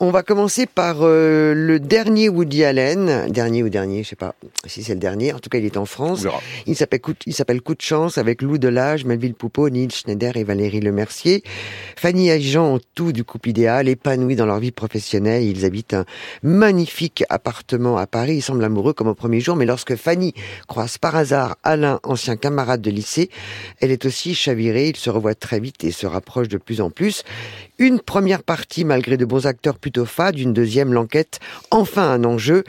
On va commencer par euh, le dernier Woody Allen, dernier ou dernier, je sais pas si c'est le dernier. En tout cas, il est en France. Il s'appelle Coup, il s'appelle Coup de chance avec Lou Delage, Melville Poupeau, Neil Schneider et Valérie Lemercier. Fanny et Jean ont tout du couple idéal, épanouis dans leur vie professionnelle. Ils habitent un magnifique appartement à Paris. Ils semblent amoureux comme au premier jour, mais lorsque Fanny croise par hasard Alain, ancien camarade de lycée, elle est aussi chavirée. Ils se revoient très vite et se rapprochent de plus en plus. Une première partie, malgré de bons acteurs plutôt fades, une deuxième, l'enquête, enfin un enjeu.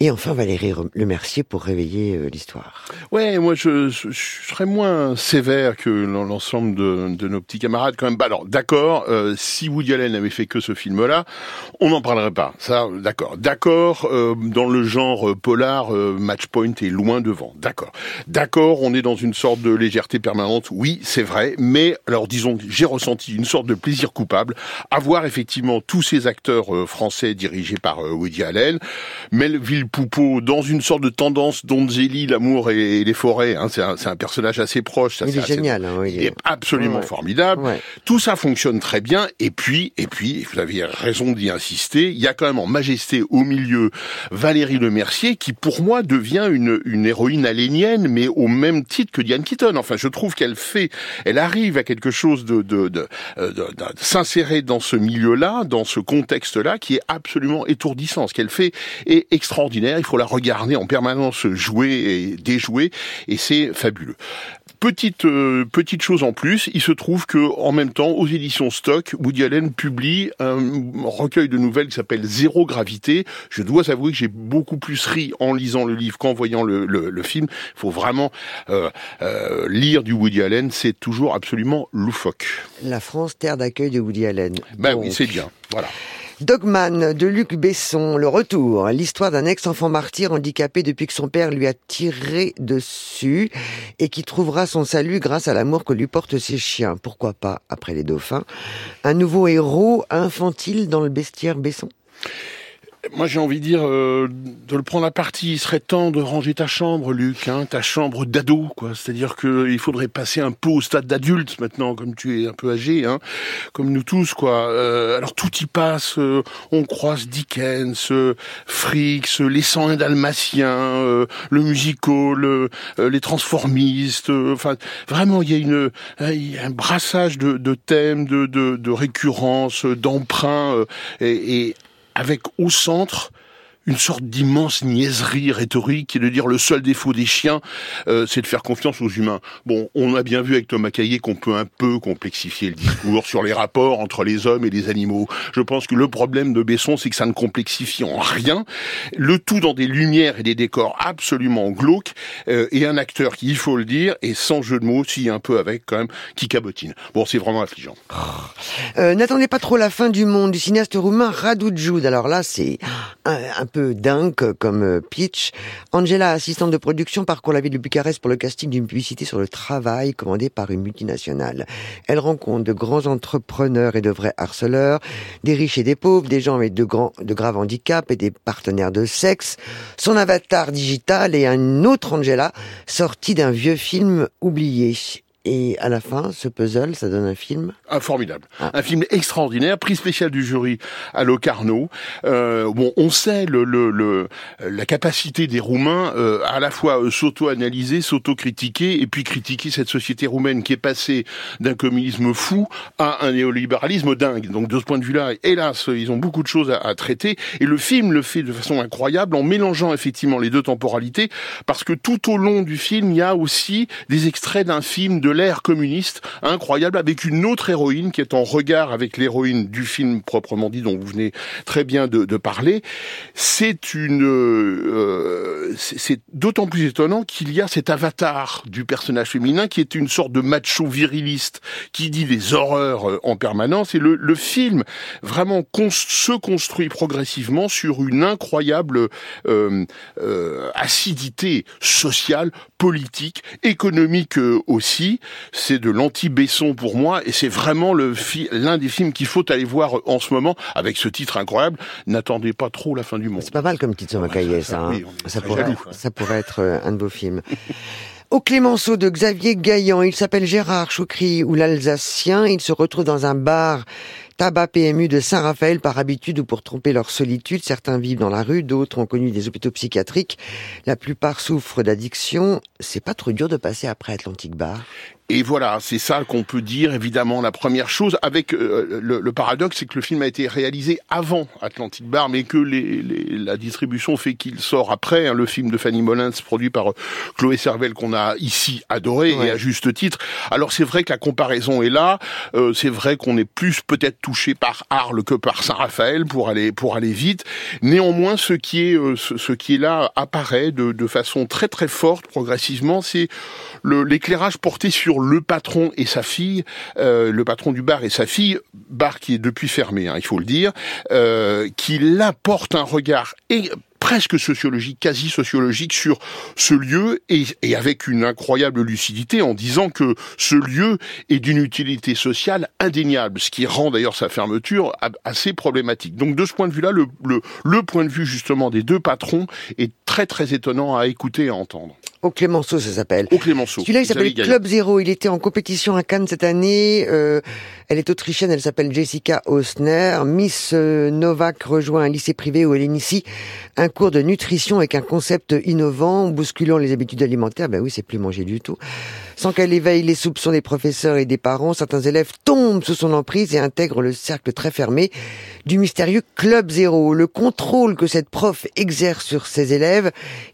Et enfin, Valérie Lemercier pour réveiller euh, l'histoire. Ouais, moi, je, je, serais moins sévère que l'ensemble de, de, nos petits camarades quand même. Bah alors, d'accord, euh, si Woody Allen avait fait que ce film-là, on n'en parlerait pas. Ça, d'accord. D'accord, euh, dans le genre polar, Matchpoint est loin devant. D'accord. D'accord, on est dans une sorte de légèreté permanente. Oui, c'est vrai. Mais, alors, disons j'ai ressenti une sorte de plaisir coupable à voir effectivement tous ces acteurs français dirigés par Woody Allen. Melville Poupeau dans une sorte de tendance Donzelli, l'amour et, les forêts. Hein, c'est un, un, personnage assez proche. Ça, il est, génial. Hein, il, est... absolument formidable. Tout ça fonctionne très bien. Et puis, et puis, vous avez raison d'y insister. Il y a quand même en majesté au milieu Valérie Lemercier qui, pour moi, devient une, une héroïne alénienne, mais au même titre que Diane Keaton. Enfin, je trouve qu'elle fait, elle arrive à quelque chose de, de, de, de, de s'insérer dans ce milieu-là, dans ce contexte-là, qui est absolument étourdissant. Ce qu'elle fait est extraordinaire il faut la regarder en permanence jouer et déjouer, et c'est fabuleux. Petite euh, petite chose en plus, il se trouve que en même temps, aux éditions Stock, Woody Allen publie un recueil de nouvelles qui s'appelle Zéro gravité. Je dois avouer que j'ai beaucoup plus ri en lisant le livre qu'en voyant le, le, film. Il faut vraiment euh, euh, lire du Woody Allen, c'est toujours absolument loufoque. La France, terre d'accueil de Woody Allen. Ben oui, c'est bien. Voilà. Dogman de Luc Besson, le retour, l'histoire d'un ex-enfant martyr handicapé depuis que son père lui a tiré dessus et qui trouvera son salut grâce à l'amour que lui portent ses chiens. Pourquoi pas, après les dauphins, un nouveau héros infantile dans le bestiaire Besson? Moi, j'ai envie de dire euh, de le prendre à partie. Il serait temps de ranger ta chambre, Luc, hein, ta chambre d'ado, quoi. C'est-à-dire qu'il faudrait passer un peu au stade d'adulte maintenant, comme tu es un peu âgé, hein, comme nous tous, quoi. Euh, alors tout y passe. Euh, on croise Dickens, Fricks, les 101 dalmatiens, le musical, les transformistes. Enfin, vraiment, il y a une, y a un brassage de, de thèmes, de, de, de récurrences, d'emprunts, et, et avec au centre une sorte d'immense niaiserie rhétorique est de dire le seul défaut des chiens, euh, c'est de faire confiance aux humains. Bon, on a bien vu avec Thomas Caillé qu'on peut un peu complexifier le discours sur les rapports entre les hommes et les animaux. Je pense que le problème de Besson, c'est que ça ne complexifie en rien. Le tout dans des lumières et des décors absolument glauques euh, et un acteur qui, il faut le dire, et sans jeu de mots, si un peu avec quand même, qui cabotine. Bon, c'est vraiment affligeant. Euh, N'attendez pas trop la fin du monde du cinéaste roumain Radu Jude. Alors là, c'est un peu dingue comme euh, pitch. Angela, assistante de production, parcourt la ville de Bucarest pour le casting d'une publicité sur le travail commandée par une multinationale. Elle rencontre de grands entrepreneurs et de vrais harceleurs, des riches et des pauvres, des gens avec de, grands, de graves handicaps et des partenaires de sexe. Son avatar digital est un autre Angela sorti d'un vieux film oublié. Et à la fin, ce puzzle, ça donne un film ah, Formidable. Ah. Un film extraordinaire, prix spécial du jury à Locarno. Euh, bon, on sait le, le, le, la capacité des Roumains euh, à la fois euh, s'auto-analyser, s'auto-critiquer, et puis critiquer cette société roumaine qui est passée d'un communisme fou à un néolibéralisme dingue. Donc de ce point de vue-là, hélas, ils ont beaucoup de choses à, à, traiter. Et le film le fait de façon incroyable en mélangeant effectivement les deux temporalités, parce que tout au long du film, il y a aussi des extraits d'un film de l'ère communiste incroyable avec une autre héroïne qui est en regard avec l'héroïne du film proprement dit dont vous venez très bien de, parler. C'est une, euh, c'est d'autant plus étonnant qu'il y a cet avatar du personnage féminin qui est une sorte de macho viriliste qui dit des horreurs euh, en permanence et le, le film vraiment se construit progressivement sur une incroyable euh, euh, acidité sociale, politique, économique euh, c'est de l'anti-Besson pour moi, et c'est vraiment l'un des films qu'il faut aller voir en ce moment, avec ce titre incroyable. N'attendez pas trop la fin du monde. C'est pas mal comme titre sur cahier, ça. Hein. ça, pourrait, ça pourrait être euh, un de vos films. Au Clémenceau de Xavier Gaillan, il s'appelle Gérard Choucry ou l'Alsacien, il se retrouve dans un bar tabac PMU de Saint-Raphaël par habitude ou pour tromper leur solitude. Certains vivent dans la rue, d'autres ont connu des hôpitaux psychiatriques. La plupart souffrent d'addiction. C'est pas trop dur de passer après Atlantic Bar et voilà, c'est ça qu'on peut dire, évidemment, la première chose, avec euh, le, paradoxe, c'est que le film a été réalisé avant Atlantic Bar, mais que les, la distribution fait qu'il sort après. Hein, le film de Fanny Molins, produit par euh, Chloé Servel, qu'on a ici adoré, et à juste titre. Alors c'est vrai que la comparaison est là, euh, c'est vrai qu'on est plus peut-être touché par Arles que par Saint-Raphaël, pour aller, pour aller vite. Néanmoins, ce qui est, ce, qui est là apparaît de, de façon très très forte, progressivement, c'est l'éclairage porté sur le patron et sa fille, euh, le patron du bar et sa fille, bar qui est depuis fermé, hein, il faut le dire, euh, qui là porte un regard et presque sociologique, quasi sociologique sur ce lieu et, et, avec une incroyable lucidité en disant que ce lieu est d'une utilité sociale indéniable, ce qui rend d'ailleurs sa fermeture assez problématique. Donc de ce point de vue-là, le, le, le point de vue justement des deux patrons est très très étonnant à écouter et à entendre. Au Clémenceau, ça s'appelle. Au Clémenceau. Celui-là, il s'appelle Club Zero. Il était en compétition à Cannes cette année. Euh, elle est autrichienne, elle s'appelle Jessica Osner. Miss euh, Novak rejoint un lycée privé où elle initie un cours de nutrition avec un concept innovant, bousculant les habitudes alimentaires. Ben oui, c'est plus manger du tout. Sans qu'elle éveille les soupçons des professeurs et des parents, certains élèves tombent sous son emprise et intègrent le cercle très fermé du mystérieux Club Zéro. Le contrôle que cette prof exerce sur ses élèves,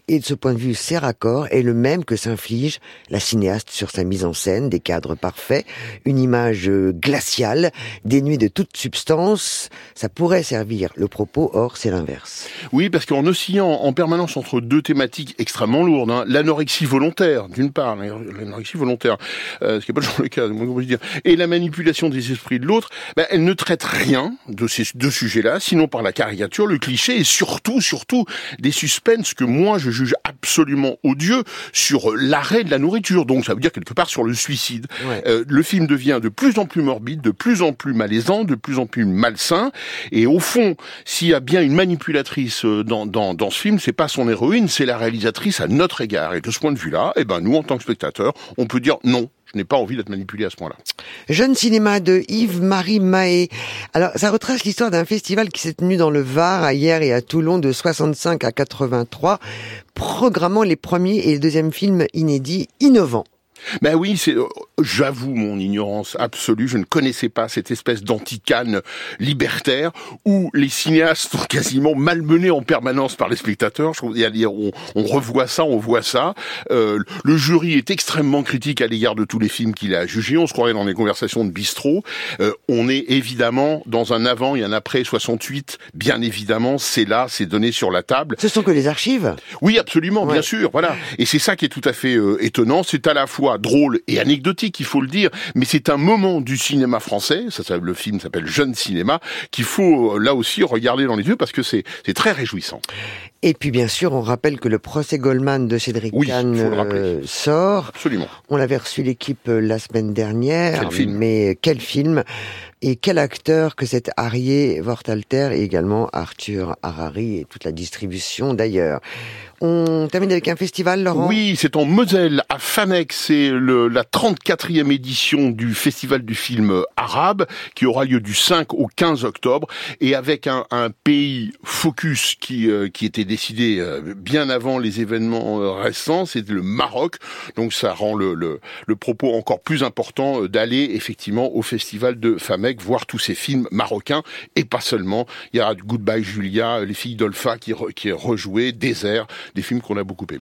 et de ce point de vue, c'est raccord, est le même que s'inflige la cinéaste sur sa mise en scène, des cadres parfaits, une image glaciale, dénuée de toute substance. Ça pourrait servir le propos, or c'est l'inverse. Oui, parce qu'en oscillant en permanence entre deux thématiques extrêmement lourdes, hein, l'anorexie volontaire, d'une part, l'anorexie volontaire, euh, ce qui n'est pas toujours le cas, dire, et la manipulation des esprits de l'autre, ben, elle ne traite rien de ces deux sujets-là, sinon par la caricature, le cliché, et surtout, surtout, des suspens que moi je juge absolument odieux sur l'arrêt de la nourriture. Donc ça veut dire quelque part sur le suicide. Euh, le film devient de plus en plus morbide, de plus en plus malaisant, de plus en plus malsain. Et au fond, s'il y a bien une manipulatrice euh, dans, dans, dans ce film, c'est pas son héroïne, c'est la réalisatrice à notre égard. Et de ce point de vue-là, eh ben nous en tant que spectateurs, on peut dire non, je n'ai pas envie d'être manipulé à ce point-là. Jeune cinéma de Yves-Marie Mahé. Alors, ça retrace l'histoire d'un festival qui s'est tenu dans le Var, à hier et à Toulon, de 65 à 83, programmant les premiers et les deuxièmes films inédits innovants. Ben oui, c'est, euh, j'avoue mon ignorance absolue. Je ne connaissais pas cette espèce d'anticane libertaire où les cinéastes sont quasiment malmenés en permanence par les spectateurs. Je trouve, on, on revoit ça, on voit ça. Euh, le jury est extrêmement critique à l'égard de tous les films qu'il a jugés. On se croirait dans les conversations de bistrot. Euh, on est évidemment dans un avant et un après 68. Bien évidemment, c'est là, c'est donné sur la table. Ce sont que les archives? Oui, absolument, bien sûr. Voilà. Et c'est ça qui est tout à fait euh, étonnant. C'est à la fois drôle et anecdotique, il faut le dire, mais c'est un moment du cinéma français, ça, le film s'appelle Jeune Cinéma, qu'il faut euh, là aussi regarder dans les yeux parce que c'est très réjouissant. Et puis bien sûr, on rappelle que le procès Goldman de Cédric Kahn euh, sort. Absolument. On l'avait reçu l'équipe euh, la semaine dernière, mais quel film et quel acteur que cet Arié Vortalter et également Arthur Harari et toute la distribution d'ailleurs. On termine avec un festival, Laurent? Oui, c'est en Moselle, à Fanek. C'est la 34e édition du Festival du film arabe qui aura lieu du 5 au 15 octobre et avec un, pays focus qui, euh, qui était décidé euh, bien avant les événements euh, récents, c'est le Maroc. Donc ça rend le, le, propos encore plus important d'aller effectivement au Festival de Famek voir tous ces films marocains et pas seulement. Il y a Goodbye Julia, Les filles d'Olfa qui, qui est rejoué, Désert, des films qu'on a beaucoup aimés.